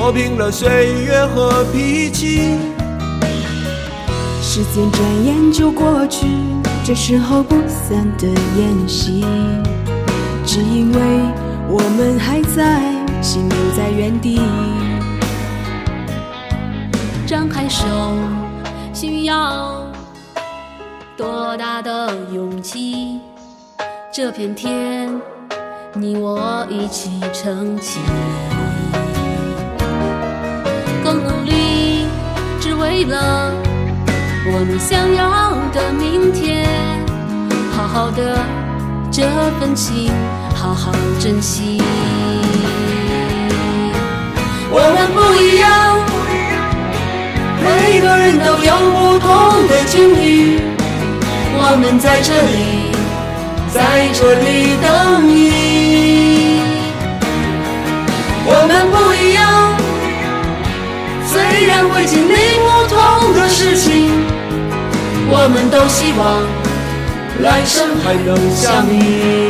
磨平了岁月和脾气。时间转眼就过去，这时候不散的宴席，只因为。我们还在，心留在原地。张开手，需要多大的勇气？这片天，你我一起撑起。了我们想要的明天。好好的这份情。好好珍惜。我们不一样，每个人都有不同的境遇。我们在这里，在这里等你。我们不一样，虽然会经历同的事情，我们都希望来生还能相遇。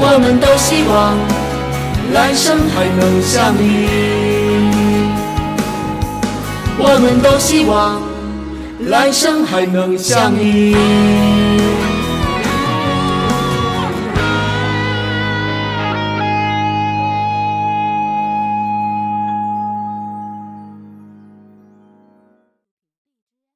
我们都希望来生还能相遇。我们都希望来生还能相遇。